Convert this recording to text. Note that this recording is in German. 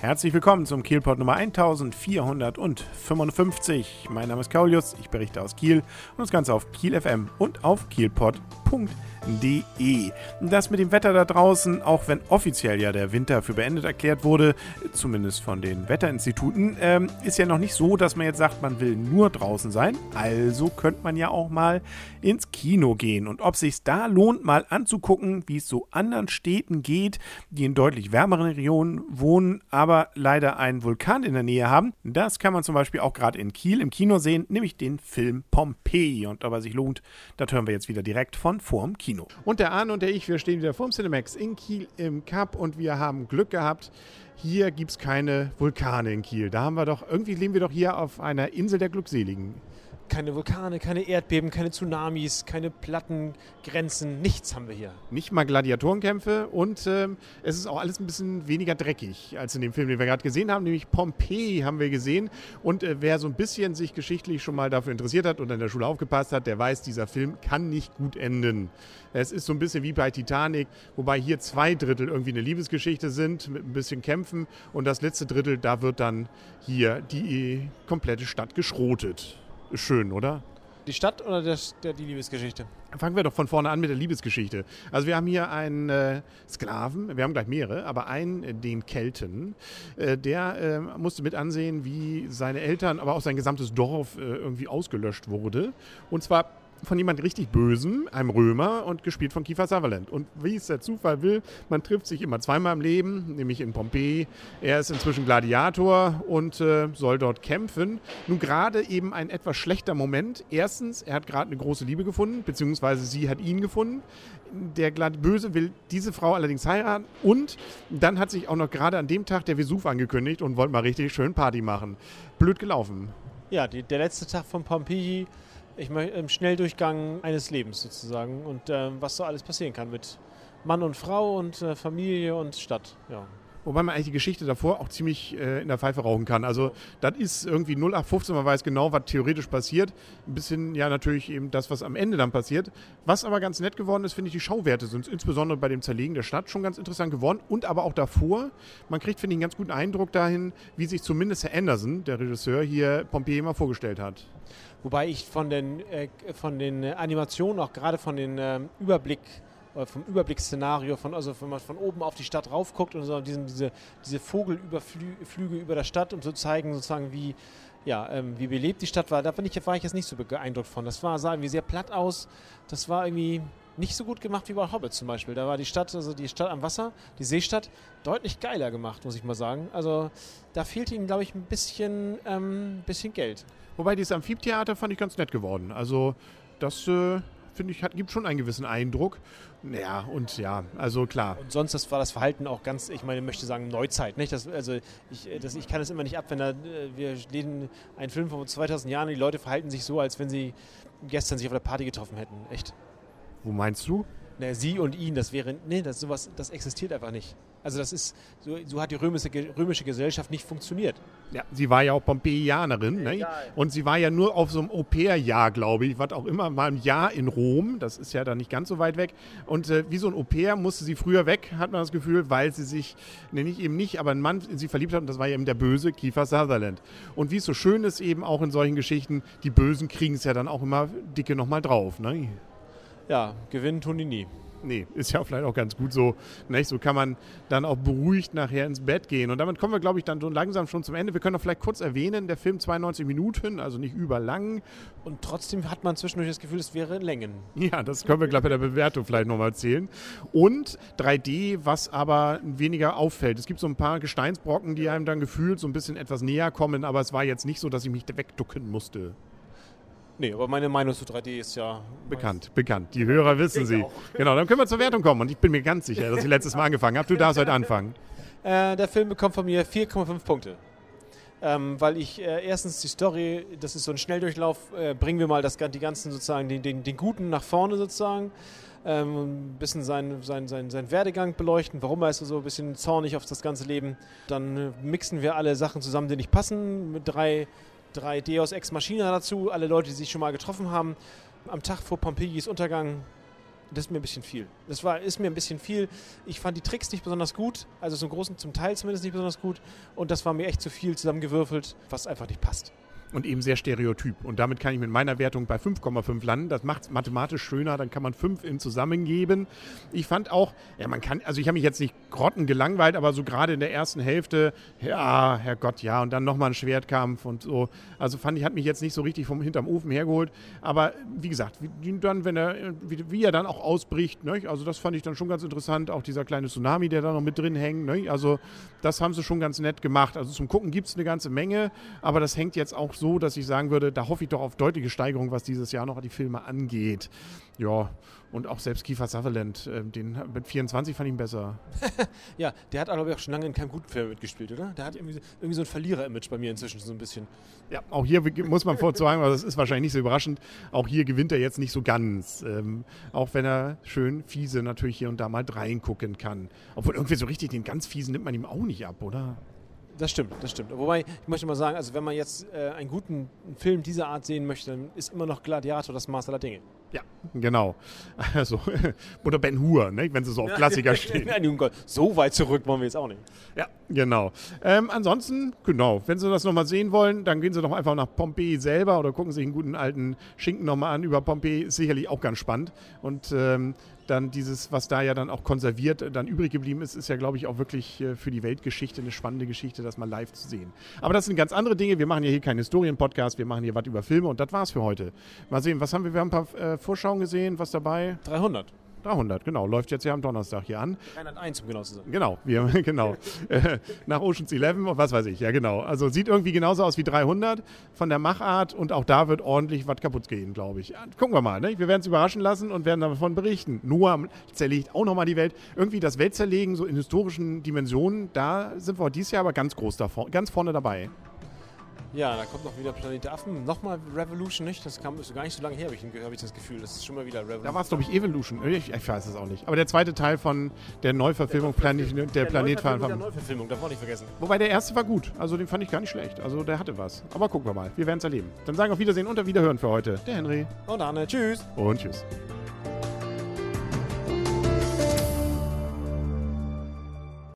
Herzlich willkommen zum Kielpot Nummer 1455. Mein Name ist Kaulius, ich berichte aus Kiel und das Ganze auf Kiel FM und auf kielpot.de. Das mit dem Wetter da draußen, auch wenn offiziell ja der Winter für beendet erklärt wurde, zumindest von den Wetterinstituten, ähm, ist ja noch nicht so, dass man jetzt sagt, man will nur draußen sein. Also könnte man ja auch mal ins Kino gehen. Und ob sich da lohnt, mal anzugucken, wie es so anderen Städten geht, die in deutlich wärmeren Regionen wohnen, aber leider einen Vulkan in der Nähe haben. Das kann man zum Beispiel auch gerade in Kiel im Kino sehen, nämlich den Film Pompeii. Und ob er sich lohnt, das hören wir jetzt wieder direkt von vorm Kino. Und der Arne und der ich, wir stehen wieder vorm Cinemax in Kiel im Cup und wir haben Glück gehabt. Hier gibt es keine Vulkane in Kiel. Da haben wir doch, irgendwie leben wir doch hier auf einer Insel der Glückseligen keine Vulkane, keine Erdbeben, keine Tsunamis, keine Plattengrenzen, nichts haben wir hier. Nicht mal Gladiatorenkämpfe und ähm, es ist auch alles ein bisschen weniger dreckig als in dem Film, den wir gerade gesehen haben, nämlich Pompeii haben wir gesehen. Und äh, wer so ein bisschen sich geschichtlich schon mal dafür interessiert hat und in der Schule aufgepasst hat, der weiß, dieser Film kann nicht gut enden. Es ist so ein bisschen wie bei Titanic, wobei hier zwei Drittel irgendwie eine Liebesgeschichte sind mit ein bisschen Kämpfen und das letzte Drittel, da wird dann hier die komplette Stadt geschrotet schön, oder? Die Stadt oder der, der, die Liebesgeschichte? Fangen wir doch von vorne an mit der Liebesgeschichte. Also wir haben hier einen äh, Sklaven, wir haben gleich mehrere, aber einen, äh, den Kelten, äh, der äh, musste mit ansehen, wie seine Eltern, aber auch sein gesamtes Dorf äh, irgendwie ausgelöscht wurde. Und zwar von jemand richtig Bösem, einem Römer und gespielt von Kiefer Sutherland. Und wie es der Zufall will, man trifft sich immer zweimal im Leben, nämlich in Pompeji. Er ist inzwischen Gladiator und äh, soll dort kämpfen. Nun gerade eben ein etwas schlechter Moment. Erstens, er hat gerade eine große Liebe gefunden, beziehungsweise sie hat ihn gefunden. Der Böse will diese Frau allerdings heiraten und dann hat sich auch noch gerade an dem Tag der Vesuv angekündigt und wollte mal richtig schön Party machen. Blöd gelaufen. Ja, die, der letzte Tag von Pompeji ich möchte im Schnelldurchgang eines Lebens sozusagen und äh, was so alles passieren kann mit Mann und Frau und äh, Familie und Stadt. Ja. Wobei man eigentlich die Geschichte davor auch ziemlich äh, in der Pfeife rauchen kann. Also das ist irgendwie 0815, man weiß genau, was theoretisch passiert. Ein bisschen ja natürlich eben das, was am Ende dann passiert. Was aber ganz nett geworden ist, finde ich, die Schauwerte sind insbesondere bei dem Zerlegen der Stadt schon ganz interessant geworden. Und aber auch davor, man kriegt, finde ich, einen ganz guten Eindruck dahin, wie sich zumindest Herr Anderson, der Regisseur, hier Pompeii mal vorgestellt hat. Wobei ich von den, äh, von den Animationen, auch gerade von den äh, Überblick vom Überblicksszenario, von, also wenn man von oben auf die Stadt raufguckt und so diesen, diese, diese Vogelüberflüge über der Stadt, um zu zeigen, sozusagen, wie, ja, ähm, wie belebt die Stadt war, da ich, war ich jetzt nicht so beeindruckt von. Das war, sah irgendwie sehr platt aus. Das war irgendwie nicht so gut gemacht wie bei Hobbit zum Beispiel. Da war die Stadt, also die Stadt am Wasser, die Seestadt, deutlich geiler gemacht, muss ich mal sagen. Also da fehlte ihm, glaube ich, ein bisschen, ähm, bisschen Geld. Wobei dieses Amphitheater fand ich ganz nett geworden. Also das äh, finde ich, hat, gibt schon einen gewissen Eindruck. Ja, und ja, also klar. Und sonst das war das Verhalten auch ganz, ich meine, ich möchte sagen, Neuzeit. Nicht? Das, also ich, das, ich kann es immer nicht ab, wenn da, wir lesen einen Film von 2000 Jahren und die Leute verhalten sich so, als wenn sie gestern sich auf der Party getroffen hätten. Echt. Wo meinst du? Na, sie und ihn, das wäre, nee, das sowas, das existiert einfach nicht. Also das ist, so, so hat die römische, römische Gesellschaft nicht funktioniert. Ja, sie war ja auch Pompeianerin, ne? Und sie war ja nur auf so einem Au-pair-Jahr, glaube ich, was auch immer, mal ein Jahr in Rom, das ist ja dann nicht ganz so weit weg. Und äh, wie so ein Au-pair musste sie früher weg, hat man das Gefühl, weil sie sich, ne, nicht eben nicht, aber ein Mann in sie verliebt hat und das war ja eben der böse Kiefer Sutherland. Und wie es so schön ist eben auch in solchen Geschichten, die Bösen kriegen es ja dann auch immer dicke nochmal drauf, ne? Ja, gewinnen tun die nie. Nee, ist ja vielleicht auch ganz gut so. Nicht? So kann man dann auch beruhigt nachher ins Bett gehen. Und damit kommen wir, glaube ich, dann so langsam schon zum Ende. Wir können doch vielleicht kurz erwähnen, der Film 92 Minuten, also nicht überlang. Und trotzdem hat man zwischendurch das Gefühl, es wäre Längen. Ja, das können wir, glaube ich, bei der Bewertung vielleicht nochmal erzählen. Und 3D, was aber weniger auffällt. Es gibt so ein paar Gesteinsbrocken, die einem dann gefühlt so ein bisschen etwas näher kommen, aber es war jetzt nicht so, dass ich mich wegducken musste. Nee, aber meine Meinung zu 3D ist ja. Bekannt, bekannt. Die Hörer wissen sie. Auch. Genau, dann können wir zur Wertung kommen. Und ich bin mir ganz sicher, dass ich letztes Mal angefangen habe. Du darfst heute anfangen. Äh, der Film bekommt von mir 4,5 Punkte. Ähm, weil ich äh, erstens die Story, das ist so ein Schnelldurchlauf, äh, bringen wir mal das, die ganzen sozusagen, den, den, den Guten nach vorne sozusagen. Ähm, ein bisschen seinen sein, sein, sein Werdegang beleuchten, warum er ist so ein bisschen zornig auf das ganze Leben. Dann äh, mixen wir alle Sachen zusammen, die nicht passen, mit drei drei Deus Ex Machina dazu, alle Leute, die sich schon mal getroffen haben. Am Tag vor Pompeis Untergang Das ist mir ein bisschen viel. Das war, ist mir ein bisschen viel. Ich fand die Tricks nicht besonders gut, also zum großen, zum Teil zumindest nicht besonders gut. Und das war mir echt zu viel zusammengewürfelt, was einfach nicht passt und eben sehr stereotyp. Und damit kann ich mit meiner Wertung bei 5,5 landen. Das macht es mathematisch schöner, dann kann man 5 in zusammengeben. Ich fand auch, ja, man kann, also ich habe mich jetzt nicht grotten gelangweilt, aber so gerade in der ersten Hälfte, ja, Herrgott, ja, und dann nochmal ein Schwertkampf und so. Also fand ich, hat mich jetzt nicht so richtig vom hinterm Ofen hergeholt. Aber wie gesagt, wie, dann, wenn er, wie, wie er dann auch ausbricht, ne? also das fand ich dann schon ganz interessant. Auch dieser kleine Tsunami, der da noch mit drin hängt. Ne? Also das haben sie schon ganz nett gemacht. Also zum Gucken gibt es eine ganze Menge, aber das hängt jetzt auch so, dass ich sagen würde, da hoffe ich doch auf deutliche Steigerung, was dieses Jahr noch die Filme angeht. Ja, und auch selbst Kiefer Sutherland, äh, den mit 24 fand ich ihn besser. ja, der hat aber auch schon lange in keinem guten Film mitgespielt, oder? Der hat irgendwie, irgendwie so ein Verlierer-Image bei mir inzwischen so ein bisschen. Ja, auch hier muss man vorzusagen, aber das ist wahrscheinlich nicht so überraschend, auch hier gewinnt er jetzt nicht so ganz. Ähm, auch wenn er schön fiese natürlich hier und da mal reingucken kann. Obwohl irgendwie so richtig den ganz fiesen nimmt man ihm auch nicht ab, oder? Das stimmt, das stimmt. Wobei, ich möchte mal sagen, also wenn man jetzt äh, einen guten Film dieser Art sehen möchte, dann ist immer noch Gladiator das Maß aller Dinge. Ja, genau. Also, oder Ben Hur, ne, wenn sie so auf Klassiker stehen. Nein, so weit zurück wollen wir jetzt auch nicht. Ja, genau. Ähm, ansonsten, genau, wenn Sie das nochmal sehen wollen, dann gehen Sie doch einfach nach Pompeji selber oder gucken sich einen guten alten Schinken nochmal an über Pompeji. Ist sicherlich auch ganz spannend. Und ähm, dann dieses, was da ja dann auch konserviert dann übrig geblieben ist, ist ja, glaube ich, auch wirklich äh, für die Weltgeschichte eine spannende Geschichte, das mal live zu sehen. Aber das sind ganz andere Dinge. Wir machen ja hier keinen Historien-Podcast, wir machen hier was über Filme und das war's für heute. Mal sehen, was haben wir? Wir haben ein paar äh, Vorschauen gesehen, was dabei? 300. 300, genau. Läuft jetzt ja am Donnerstag hier an. 301, um genau zu sein. Genau, wir, genau. Äh, nach Ocean's 11 und was weiß ich, ja genau. Also sieht irgendwie genauso aus wie 300 von der Machart und auch da wird ordentlich was kaputt gehen, glaube ich. Gucken wir mal, ne? wir werden es überraschen lassen und werden davon berichten. Noah zerlegt auch nochmal die Welt. Irgendwie das Weltzerlegen so in historischen Dimensionen, da sind wir dieses Jahr aber ganz groß davor, ganz vorne dabei. Ja, da kommt noch wieder Planet Affen. Nochmal Revolution nicht. Das kam ist gar nicht so lange her, habe ich, hab ich das Gefühl. Das ist schon mal wieder Revolution. Da war es, glaube ich, Evolution. Ich, ich, weiß es auch nicht. Aber der zweite Teil von der Neuverfilmung der Planet, der, der Planet Neuverfilmung, der Neuverfilmung, darf man nicht vergessen. Wobei der erste war gut. Also den fand ich gar nicht schlecht. Also der hatte was. Aber gucken wir mal. Wir werden es erleben. Dann sagen wir auf Wiedersehen und auf Wiederhören für heute. Der Henry. Und Anne. Tschüss. Und tschüss.